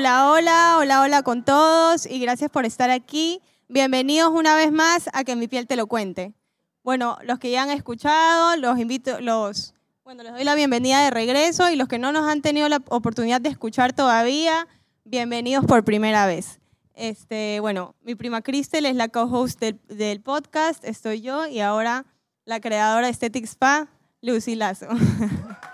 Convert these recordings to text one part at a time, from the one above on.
Hola, hola, hola, hola con todos y gracias por estar aquí. Bienvenidos una vez más a Que mi piel te lo cuente. Bueno, los que ya han escuchado, los invito, los, bueno, les doy la bienvenida de regreso y los que no nos han tenido la oportunidad de escuchar todavía, bienvenidos por primera vez. Este, bueno, mi prima Cristel es la co-host del, podcast, estoy yo y ahora la creadora de Aesthetic Spa, Lucy Lazo.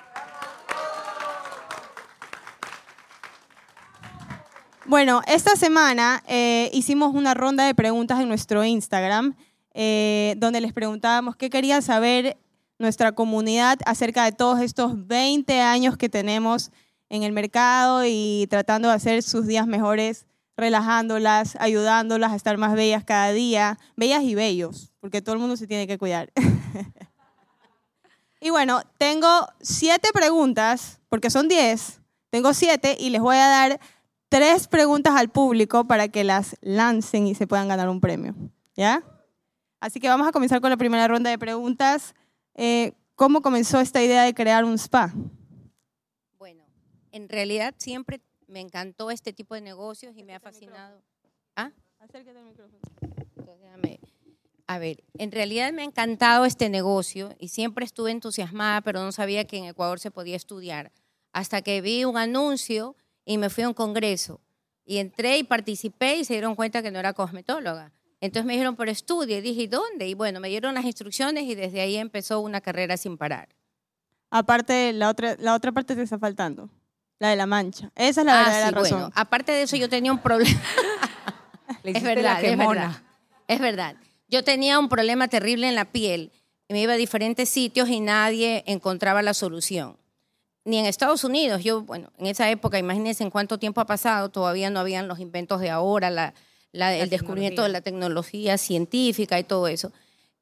Bueno, esta semana eh, hicimos una ronda de preguntas en nuestro Instagram, eh, donde les preguntábamos qué quería saber nuestra comunidad acerca de todos estos 20 años que tenemos en el mercado y tratando de hacer sus días mejores, relajándolas, ayudándolas a estar más bellas cada día, bellas y bellos, porque todo el mundo se tiene que cuidar. y bueno, tengo siete preguntas, porque son diez, tengo siete y les voy a dar tres preguntas al público para que las lancen y se puedan ganar un premio. ¿Ya? Así que vamos a comenzar con la primera ronda de preguntas. Eh, ¿Cómo comenzó esta idea de crear un spa? Bueno, en realidad siempre me encantó este tipo de negocios y me ha fascinado. ¿Ah? Acércate al micrófono. A ver, en realidad me ha encantado este negocio y siempre estuve entusiasmada, pero no sabía que en Ecuador se podía estudiar. Hasta que vi un anuncio y me fui a un congreso. Y entré y participé y se dieron cuenta que no era cosmetóloga. Entonces me dijeron, por estudio. Y dije, ¿y dónde? Y bueno, me dieron las instrucciones y desde ahí empezó una carrera sin parar. Aparte, la otra, la otra parte te está faltando, la de la mancha. Esa es la ah, verdadera razón. Bueno, aparte de eso, yo tenía un problema. es verdad, es verdad. Es verdad. Yo tenía un problema terrible en la piel. Me iba a diferentes sitios y nadie encontraba la solución ni en Estados Unidos. Yo, bueno, en esa época, imagínense en cuánto tiempo ha pasado, todavía no habían los inventos de ahora, la, el descubrimiento de la tecnología científica y todo eso.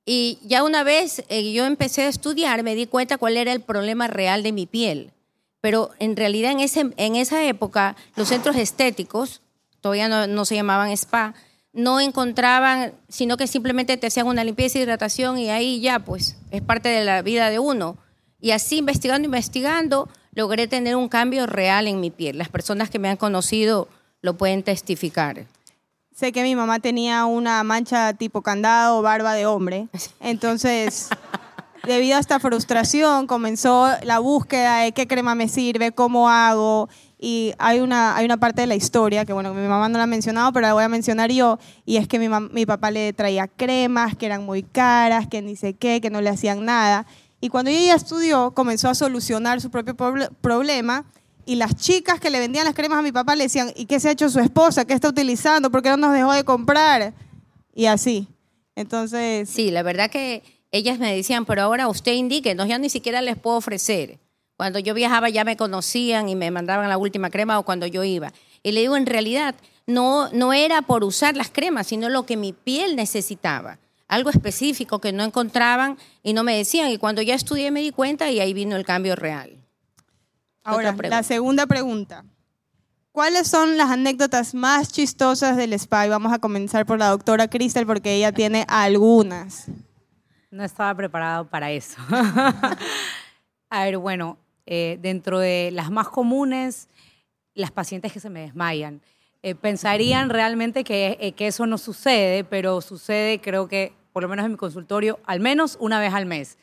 Y ya una vez eh, yo empecé a estudiar, me di cuenta cuál era el problema real de mi piel. Pero en realidad en, ese, en esa época los centros estéticos, todavía no, no se llamaban spa, no encontraban, sino que simplemente te hacían una limpieza y hidratación y ahí ya, pues, es parte de la vida de uno y así investigando, investigando, logré tener un cambio real en mi piel. Las personas que me han conocido lo pueden testificar. Sé que mi mamá tenía una mancha tipo candado, barba de hombre. Entonces, debido a esta frustración, comenzó la búsqueda de qué crema me sirve, cómo hago. Y hay una, hay una parte de la historia que, bueno, mi mamá no la ha mencionado, pero la voy a mencionar yo. Y es que mi, mi papá le traía cremas que eran muy caras, que ni sé qué, que no le hacían nada. Y cuando ella estudió, comenzó a solucionar su propio problema. Y las chicas que le vendían las cremas a mi papá le decían, ¿y qué se ha hecho su esposa? ¿Qué está utilizando? ¿Por qué no nos dejó de comprar? Y así. Entonces... Sí, la verdad que ellas me decían, pero ahora usted indique, no, ya ni siquiera les puedo ofrecer. Cuando yo viajaba ya me conocían y me mandaban la última crema o cuando yo iba. Y le digo, en realidad, no, no era por usar las cremas, sino lo que mi piel necesitaba algo específico que no encontraban y no me decían. Y cuando ya estudié me di cuenta y ahí vino el cambio real. Ahora, la segunda pregunta. ¿Cuáles son las anécdotas más chistosas del spa? Y vamos a comenzar por la doctora Cristel porque ella tiene algunas. No estaba preparado para eso. a ver, bueno, eh, dentro de las más comunes, las pacientes que se me desmayan. Eh, pensarían realmente que, eh, que, eso no sucede, pero sucede, creo que, por lo menos en mi consultorio, al menos una vez al mes.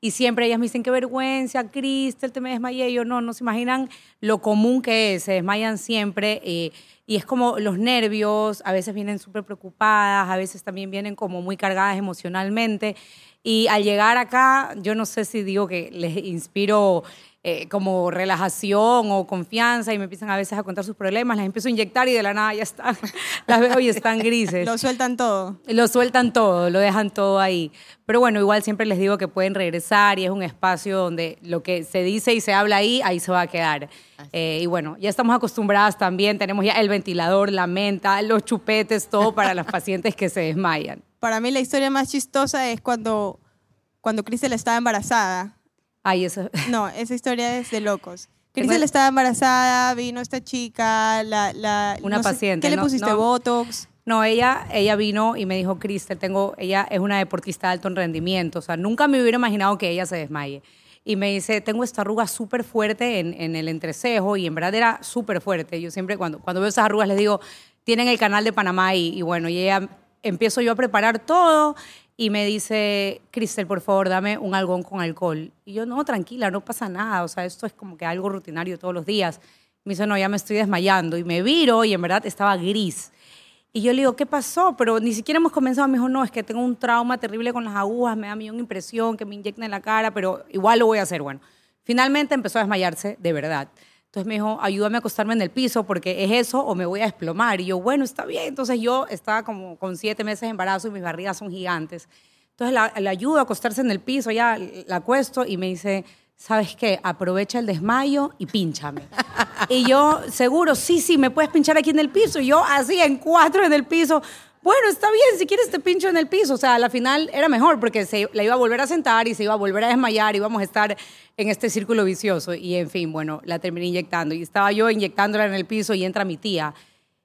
Y siempre ellas me dicen, qué vergüenza, Cristel, te me desmayé. Y yo, no, no se imaginan lo común que es, se desmayan siempre. Eh, y es como los nervios, a veces vienen súper preocupadas, a veces también vienen como muy cargadas emocionalmente. Y al llegar acá, yo no sé si digo que les inspiro eh, como relajación o confianza y me empiezan a veces a contar sus problemas, las empiezo a inyectar y de la nada ya están, las veo y están grises. Lo sueltan todo. Lo sueltan todo, lo dejan todo ahí. Pero bueno, igual siempre les digo que pueden regresar y es un espacio donde lo que se dice y se habla ahí, ahí se va a quedar. Eh, y bueno, ya estamos acostumbradas también, tenemos ya el ventilador, la menta, los chupetes, todo para las pacientes que se desmayan. Para mí la historia más chistosa es cuando, cuando Cristel estaba embarazada Ay, eso. No, esa historia es de locos. Cristel estaba embarazada, vino esta chica, la... la Una paciente. ¿Qué le pusiste? ¿Botox? No, ella, ella vino y me dijo, Cristel, tengo, ella es una deportista de alto rendimiento. O sea, nunca me hubiera imaginado que ella se desmaye. Y me dice, tengo esta arruga súper fuerte en, en, el entrecejo y en verdad era súper fuerte. Yo siempre cuando, cuando veo esas arrugas les digo, tienen el canal de Panamá y, y bueno, y ella empiezo yo a preparar todo y me dice, Cristel, por favor, dame un algón con alcohol. Y yo, no, tranquila, no pasa nada, o sea, esto es como que algo rutinario todos los días. Me dice, no, ya me estoy desmayando. Y me viro y en verdad estaba gris. Y yo le digo, ¿qué pasó? Pero ni siquiera hemos comenzado. Me dijo, no, es que tengo un trauma terrible con las agujas, me da mí una impresión que me inyecten en la cara, pero igual lo voy a hacer. Bueno, finalmente empezó a desmayarse de verdad. Entonces me dijo, ayúdame a acostarme en el piso porque es eso o me voy a desplomar. Y yo, bueno, está bien. Entonces yo estaba como con siete meses de embarazo y mis barrigas son gigantes. Entonces la, la ayudo a acostarse en el piso, ya la acuesto y me dice, ¿sabes qué? Aprovecha el desmayo y pínchame. y yo, seguro, sí, sí, me puedes pinchar aquí en el piso. Y yo así en cuatro en el piso bueno, está bien, si quieres te pincho en el piso. O sea, a la final era mejor porque se la iba a volver a sentar y se iba a volver a desmayar y íbamos a estar en este círculo vicioso. Y en fin, bueno, la terminé inyectando. Y estaba yo inyectándola en el piso y entra mi tía.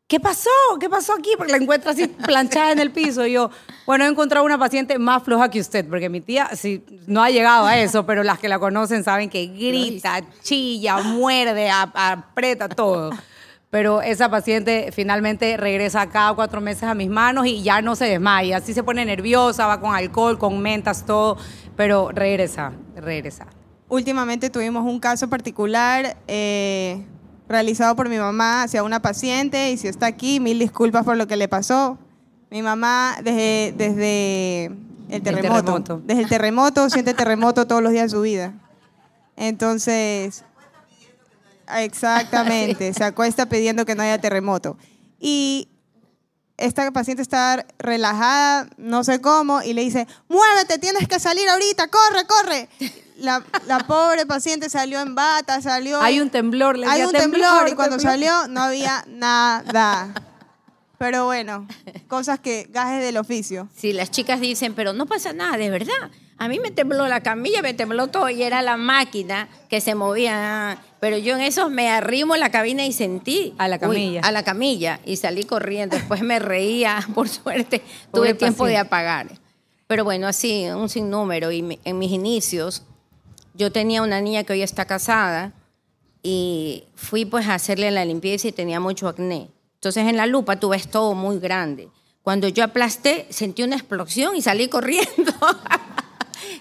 ¿Qué pasó? ¿Qué pasó aquí? Porque la encuentro así planchada en el piso. Y yo, bueno, he encontrado una paciente más floja que usted, porque mi tía sí, no ha llegado a eso, pero las que la conocen saben que grita, chilla, muerde, aprieta todo pero esa paciente finalmente regresa cada cuatro meses a mis manos y ya no se desmaya. Así se pone nerviosa, va con alcohol, con mentas, todo, pero regresa, regresa. Últimamente tuvimos un caso particular eh, realizado por mi mamá hacia una paciente y si está aquí, mil disculpas por lo que le pasó. Mi mamá desde, desde el terremoto, el terremoto. desde el terremoto siente terremoto todos los días de su vida. Entonces, Exactamente, se acuesta pidiendo que no haya terremoto. Y esta paciente está relajada, no sé cómo, y le dice, muévete, tienes que salir ahorita, corre, corre. La, pobre paciente salió en bata, salió... Hay un temblor, le Hay un temblor, y cuando salió no había nada. Pero bueno, cosas que gajes del oficio. Sí, las chicas dicen, pero no pasa nada, de verdad. A mí me tembló la camilla, me tembló todo y era la máquina que se movía. Pero yo en eso me arrimo a la cabina y sentí. A la camilla. a la camilla y salí corriendo. Después me reía, por suerte, tuve tiempo de apagar. Pero bueno, así, un sinnúmero. Y en mis inicios, yo tenía una niña que hoy está casada y fui pues a hacerle la limpieza y tenía mucho acné. Entonces en la lupa tú ves todo muy grande. Cuando yo aplasté, sentí una explosión y salí corriendo.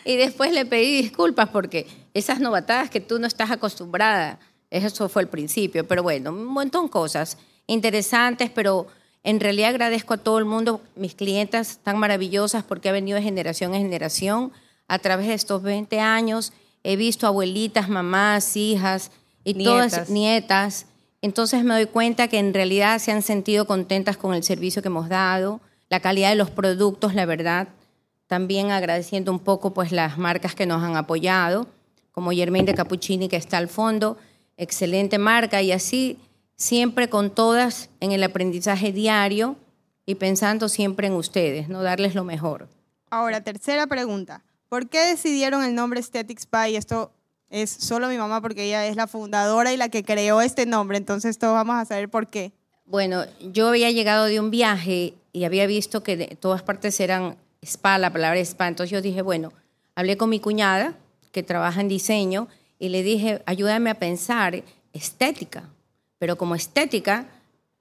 y después le pedí disculpas porque esas novatadas que tú no estás acostumbrada, eso fue el principio, pero bueno, un montón de cosas interesantes, pero en realidad agradezco a todo el mundo, mis clientas tan maravillosas porque ha venido de generación en generación. A través de estos 20 años he visto abuelitas, mamás, hijas y todas nietas. Entonces me doy cuenta que en realidad se han sentido contentas con el servicio que hemos dado, la calidad de los productos, la verdad también agradeciendo un poco pues las marcas que nos han apoyado, como Germain de Cappuccini que está al fondo, excelente marca y así siempre con todas en el aprendizaje diario y pensando siempre en ustedes, no darles lo mejor. Ahora, tercera pregunta. ¿Por qué decidieron el nombre Aesthetic Spa? Y esto es solo mi mamá porque ella es la fundadora y la que creó este nombre, entonces todos vamos a saber por qué. Bueno, yo había llegado de un viaje y había visto que de todas partes eran spa, la palabra spa. Entonces yo dije, bueno, hablé con mi cuñada que trabaja en diseño y le dije, ayúdame a pensar estética. Pero como estética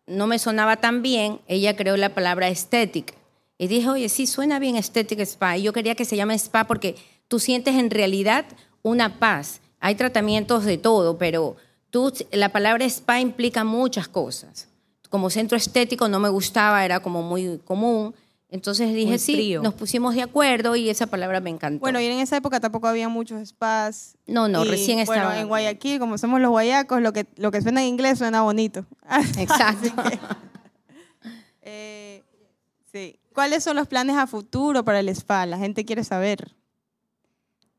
no me sonaba tan bien, ella creó la palabra estética. Y dije, oye, sí, suena bien estética spa. Y yo quería que se llame spa porque tú sientes en realidad una paz. Hay tratamientos de todo, pero tú, la palabra spa implica muchas cosas. Como centro estético no me gustaba, era como muy común. Entonces dije, sí, nos pusimos de acuerdo y esa palabra me encantó. Bueno, y en esa época tampoco había muchos spas. No, no, recién estaba. Bueno, en Guayaquil, como somos los guayacos, lo que, lo que suena en inglés suena bonito. Exacto. Eh, sí. ¿Cuáles son los planes a futuro para el spa? La gente quiere saber.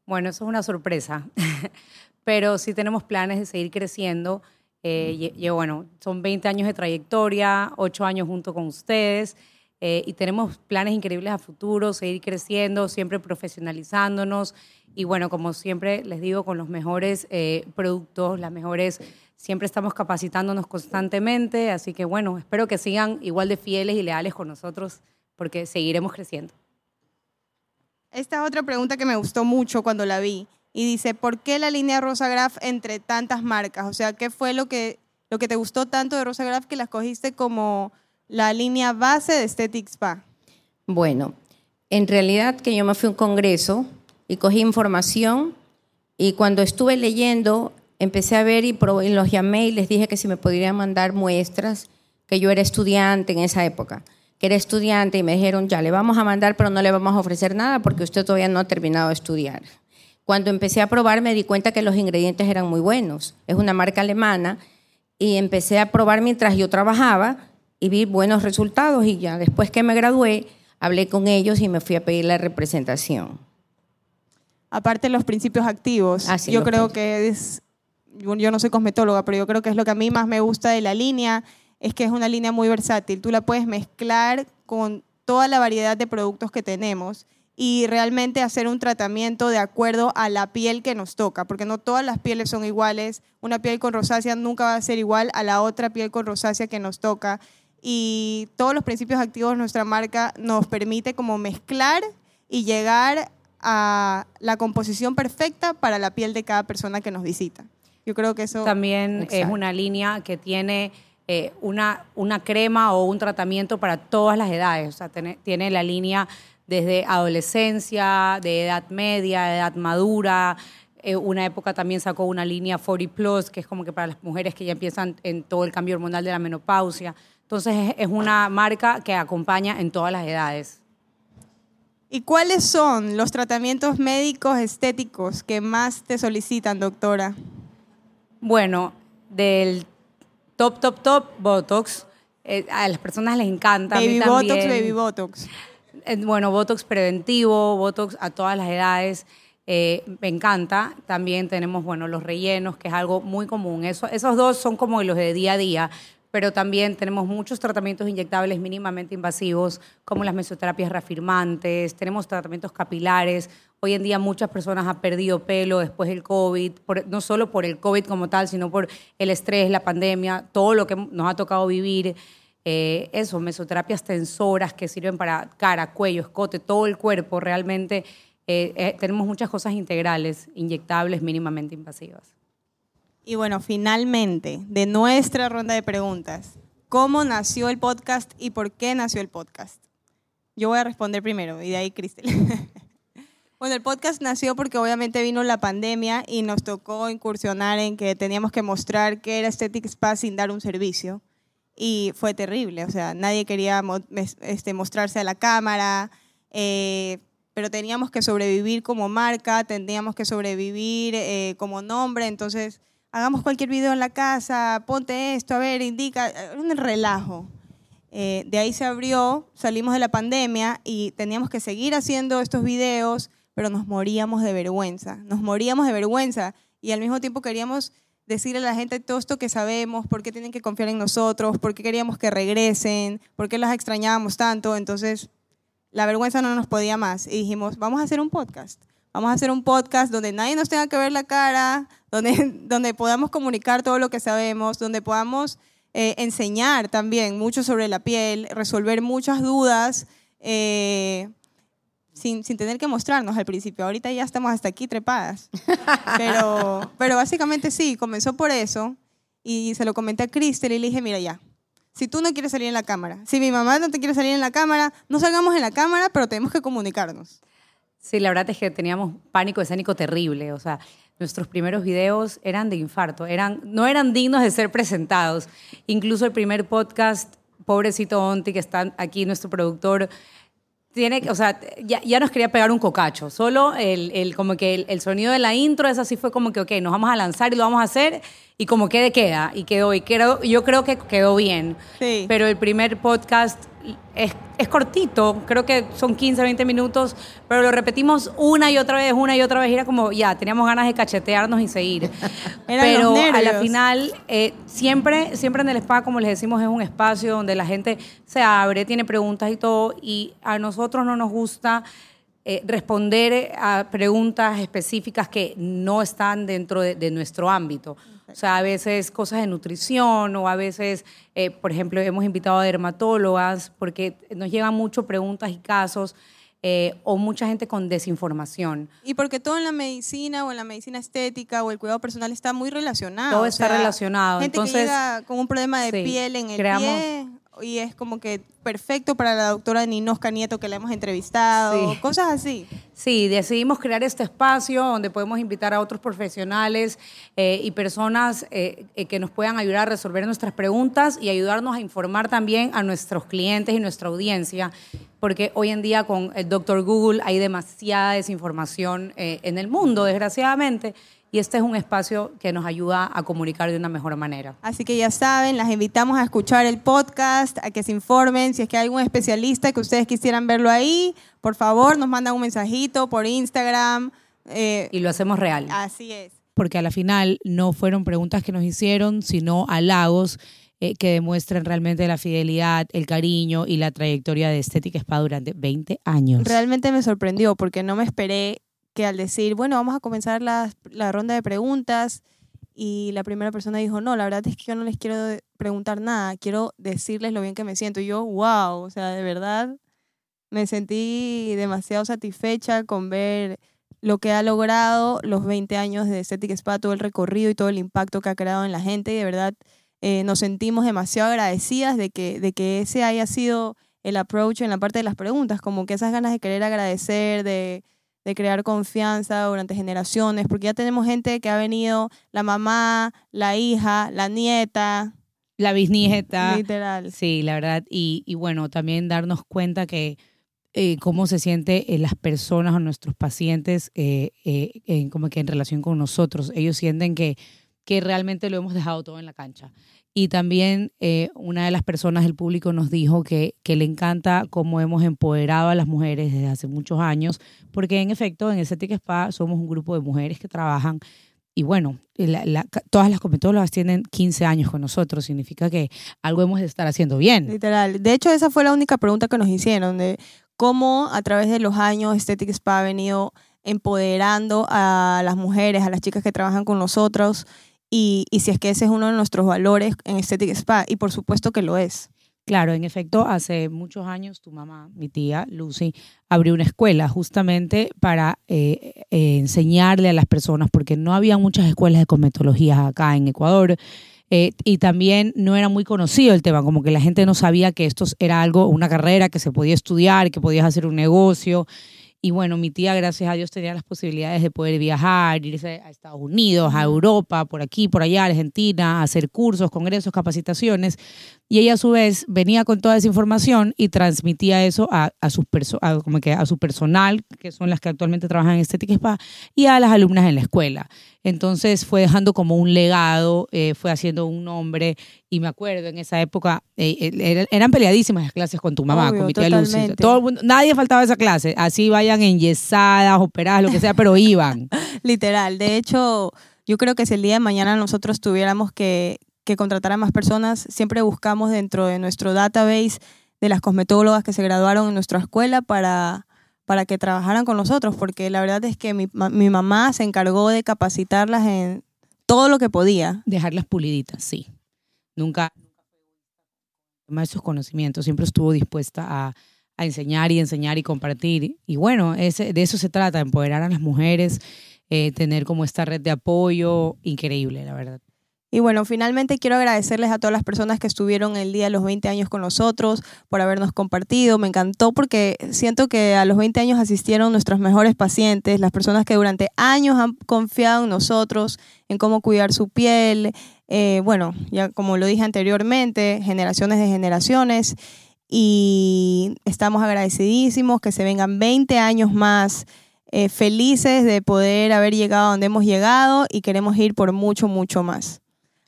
Bueno, eso es una sorpresa, pero sí tenemos planes de seguir creciendo. Eh, y, bueno, son 20 años de trayectoria, 8 años junto con ustedes. Eh, y tenemos planes increíbles a futuro, seguir creciendo, siempre profesionalizándonos y bueno, como siempre les digo, con los mejores eh, productos, las mejores, siempre estamos capacitándonos constantemente, así que bueno, espero que sigan igual de fieles y leales con nosotros porque seguiremos creciendo. Esta otra pregunta que me gustó mucho cuando la vi y dice, ¿por qué la línea Rosa Graf entre tantas marcas? O sea, ¿qué fue lo que, lo que te gustó tanto de Rosa Graf que la escogiste como la línea base de Aesthetic Spa? Bueno, en realidad que yo me fui a un congreso y cogí información y cuando estuve leyendo empecé a ver y, los llamé y les dije que si me podrían mandar muestras, que yo era estudiante en esa época, que era estudiante y me dijeron, ya le vamos a mandar, pero no le vamos a ofrecer nada porque usted todavía no ha terminado de estudiar. Cuando empecé a probar me di cuenta que los ingredientes eran muy buenos. Es una marca alemana y empecé a probar mientras yo trabajaba y vi buenos resultados y ya después que me gradué, hablé con ellos y me fui a pedir la representación. Aparte los principios activos, ah, yo creo que es, yo no soy cosmetóloga, pero yo creo que es lo que a mí más me gusta de la línea, es que es una línea muy versátil. Tú la puedes mezclar con toda la variedad de productos que tenemos y realmente hacer un tratamiento de acuerdo a la piel que nos toca, porque no todas las pieles son iguales. Una piel con rosácea nunca va a ser igual a la otra piel con rosácea que nos toca y todos los principios activos de nuestra marca nos permite como mezclar y llegar a la composición perfecta para la piel de cada persona que nos visita. Yo creo que eso... También es una línea que tiene eh, una, una crema o un tratamiento para todas las edades. O sea, tiene, tiene la línea desde adolescencia, de edad media, edad madura, eh, una época también sacó una línea 40 Plus, que es como que para las mujeres que ya empiezan en todo el cambio hormonal de la menopausia. Entonces es una marca que acompaña en todas las edades. ¿Y cuáles son los tratamientos médicos estéticos que más te solicitan, doctora? Bueno, del top, top, top, Botox. Eh, a las personas les encanta. Baby Botox, Baby Botox. Eh, bueno, Botox preventivo, Botox a todas las edades. Eh, me encanta. También tenemos, bueno, los rellenos, que es algo muy común. Eso, esos dos son como los de día a día pero también tenemos muchos tratamientos inyectables mínimamente invasivos, como las mesoterapias reafirmantes, tenemos tratamientos capilares. Hoy en día muchas personas han perdido pelo después del COVID, no solo por el COVID como tal, sino por el estrés, la pandemia, todo lo que nos ha tocado vivir. Eh, eso, mesoterapias tensoras que sirven para cara, cuello, escote, todo el cuerpo. Realmente eh, eh, tenemos muchas cosas integrales, inyectables, mínimamente invasivas. Y bueno, finalmente, de nuestra ronda de preguntas, ¿cómo nació el podcast y por qué nació el podcast? Yo voy a responder primero y de ahí Cristel. bueno, el podcast nació porque obviamente vino la pandemia y nos tocó incursionar en que teníamos que mostrar qué era Aesthetic Spa sin dar un servicio. Y fue terrible, o sea, nadie quería este, mostrarse a la cámara, eh, pero teníamos que sobrevivir como marca, teníamos que sobrevivir eh, como nombre, entonces hagamos cualquier video en la casa, ponte esto, a ver, indica, un relajo. Eh, de ahí se abrió, salimos de la pandemia y teníamos que seguir haciendo estos videos, pero nos moríamos de vergüenza, nos moríamos de vergüenza y al mismo tiempo queríamos decirle a la gente todo esto que sabemos, por qué tienen que confiar en nosotros, por qué queríamos que regresen, por qué las extrañábamos tanto. Entonces, la vergüenza no nos podía más y dijimos, vamos a hacer un podcast. Vamos a hacer un podcast donde nadie nos tenga que ver la cara, donde, donde podamos comunicar todo lo que sabemos, donde podamos eh, enseñar también mucho sobre la piel, resolver muchas dudas. Eh, sin, sin, tener que mostrarnos al principio. Ahorita ya estamos hasta aquí trepadas. Pero, pero básicamente sí, comenzó por eso. Y se lo comenté a Cristel y le dije, mira ya, si tú no quieres salir en la cámara, si mi mamá no te quiere salir en la cámara, no salgamos en la cámara, pero tenemos que comunicarnos. Sí, la verdad es que teníamos pánico escénico terrible. O sea, nuestros primeros videos eran de infarto, eran, no eran dignos de ser presentados. Incluso el primer podcast, pobrecito Onti, que está aquí, nuestro productor, tiene, o sea, ya, ya, nos quería pegar un cocacho. Solo el, el como que el, el, sonido de la intro, es así fue como que, ok, nos vamos a lanzar y lo vamos a hacer y como quede, queda. Y quedó, y quedó, yo creo que quedó bien. Sí. Pero el primer podcast es, es, cortito, creo que son 15, 20 minutos, pero lo repetimos una y otra vez, una y otra vez, y era como, ya, teníamos ganas de cachetearnos y seguir. pero a la final, eh, siempre, siempre en el spa, como les decimos, es un espacio donde la gente se abre, tiene preguntas y todo, y a nosotros no nos gusta eh, responder a preguntas específicas que no están dentro de, de nuestro ámbito. O sea, a veces cosas de nutrición o a veces, eh, por ejemplo, hemos invitado a dermatólogas porque nos llegan mucho preguntas y casos. Eh, o mucha gente con desinformación. Y porque todo en la medicina o en la medicina estética o el cuidado personal está muy relacionado. Todo está o sea, relacionado. Gente Entonces, que llega con un problema de sí, piel en el creamos, pie y es como que perfecto para la doctora Ninosca Nieto que la hemos entrevistado, Sí. cosas así. Sí, decidimos crear este espacio donde podemos invitar a otros profesionales eh, y personas eh, eh, que nos puedan ayudar a resolver nuestras preguntas y ayudarnos a informar también a nuestros clientes y nuestra audiencia, porque hoy en día con el Dr. Google hay demasiada desinformación eh, en el mundo, desgraciadamente, y este es un espacio que nos ayuda a comunicar de una mejor manera. Así que ya saben, las invitamos a escuchar el podcast, a que se informen. Si es que hay algún especialista que ustedes quisieran verlo ahí, por favor, nos mandan un mensajito por Instagram. eh, Y lo hacemos real. así es. porque a la final no fueron preguntas que nos hicieron, sino halagos eh, que demuestran realmente la fidelidad, el cariño y la trayectoria de Estética Spa durante 20 años. Realmente me sorprendió porque no me esperé que al decir, bueno, vamos a comenzar la, la ronda de preguntas y la primera persona dijo, no, la verdad es que yo no les quiero preguntar nada, quiero decirles lo bien que me siento. Y yo, wow, o sea, de verdad me sentí demasiado satisfecha con ver lo que ha logrado los 20 años de Aesthetic Spa, todo el recorrido y todo el impacto que ha creado en la gente y de verdad eh, nos sentimos demasiado agradecidas de que, de que ese haya sido el approach en la parte de las preguntas, como que esas ganas de querer agradecer, de, de crear confianza durante generaciones, porque ya tenemos gente que ha venido, la mamá, la hija, la nieta, La bisnieta. literal. Sí, la verdad. Y, y bueno, también darnos cuenta que eh, cómo se siente eh, las personas o nuestros pacientes eh, en, como que en relación con nosotros. Ellos sienten que, que realmente lo hemos dejado todo en la cancha. Y también eh, una de las personas del público nos dijo que, que le encanta cómo hemos empoderado a las mujeres desde hace muchos años, porque en efecto en Estética Spa somos un grupo de mujeres que trabajan y bueno, la- la- todas las cometólogas tienen 15 años con nosotros, significa que algo hemos de estar haciendo bien. Literal. De hecho, esa fue la única pregunta que nos hicieron, de cómo a través de los años Aesthetic Spa ha venido empoderando a las mujeres, a las chicas que trabajan con nosotros, y, y si es que ese es uno de nuestros valores en Aesthetic Spa, y por supuesto que lo es. Claro, en efecto, hace muchos años tu mamá, mi tía Lucy, abrió una escuela justamente para eh, eh, enseñarle a las personas, porque no había muchas escuelas de cosmetología acá en Ecuador. eh, y también no era muy conocido el tema, como que la gente no sabía que esto era algo, una carrera que se podía estudiar, que podías hacer un negocio. Y bueno, mi tía, gracias a Dios, tenía las posibilidades de poder viajar, irse a Estados Unidos, a Europa, por aquí, por allá, a Argentina, hacer cursos, congresos, capacitaciones. Y ella a su vez venía con toda esa información y transmitía eso a, a, sus perso a, como que a su personal, que son las que actualmente trabajan en Estética Spa, y a las alumnas en la escuela. Entonces fue dejando como un legado, eh, fue haciendo un nombre. Y me acuerdo en esa época, eh, eh, eran peleadísimas las clases con tu mamá, Obvio, con mi tía Lucy. Todo el mundo, nadie faltaba a esa clase. Así vayan enyesadas, operadas, lo que sea, pero iban. Literal. De hecho, yo creo que si el día de mañana nosotros tuviéramos que, que contratar a más personas, siempre buscamos dentro de nuestro database de las cosmetólogas que se graduaron en nuestra escuela para, para que trabajaran con nosotros, porque la verdad es que mi, mi mamá se encargó de capacitarlas en todo lo que podía. Dejarlas puliditas, sí. Nunca más esos conocimientos, siempre estuvo dispuesta a, a enseñar y enseñar y compartir. Y bueno, ese, de eso se trata, empoderar a las mujeres, eh, tener como esta red de apoyo increíble, la verdad. Y bueno, finalmente quiero agradecerles a todas las personas que estuvieron el día de los 20 años con nosotros por habernos compartido. Me encantó porque siento que a los 20 años asistieron nuestros mejores pacientes, las personas que durante años han confiado en nosotros, en cómo cuidar su piel. Eh, bueno, ya como lo dije anteriormente, generaciones de generaciones. y estamos agradecidísimos que se vengan 20 años más eh, felices de poder haber llegado a donde hemos llegado y queremos ir por mucho, mucho más.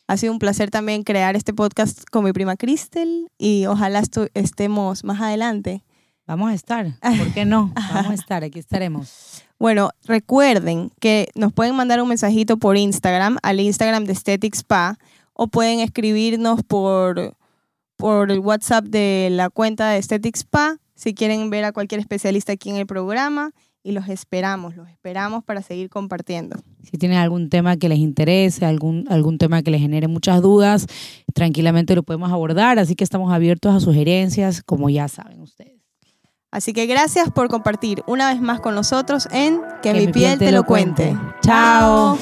Ha sido un placer también crear este podcast con mi prima Cristel y ojalá estemos más adelante. Vamos a estar, ¿por qué no? Vamos a estar, aquí estaremos. Bueno, recuerden que nos pueden mandar un mensajito por Instagram, al Instagram de Aesthetic Spa, o pueden escribirnos por, por el WhatsApp de la cuenta de Aesthetic Spa si quieren ver a cualquier especialista aquí en el programa y los esperamos, los esperamos para seguir compartiendo. Si tienen algún tema que les interese, algún, algún tema que les genere muchas dudas, tranquilamente lo podemos abordar, así que estamos abiertos a sugerencias, como ya saben ustedes. Así que gracias por compartir una vez más con nosotros en Que, mi, piel, te, lo cuente. Chao.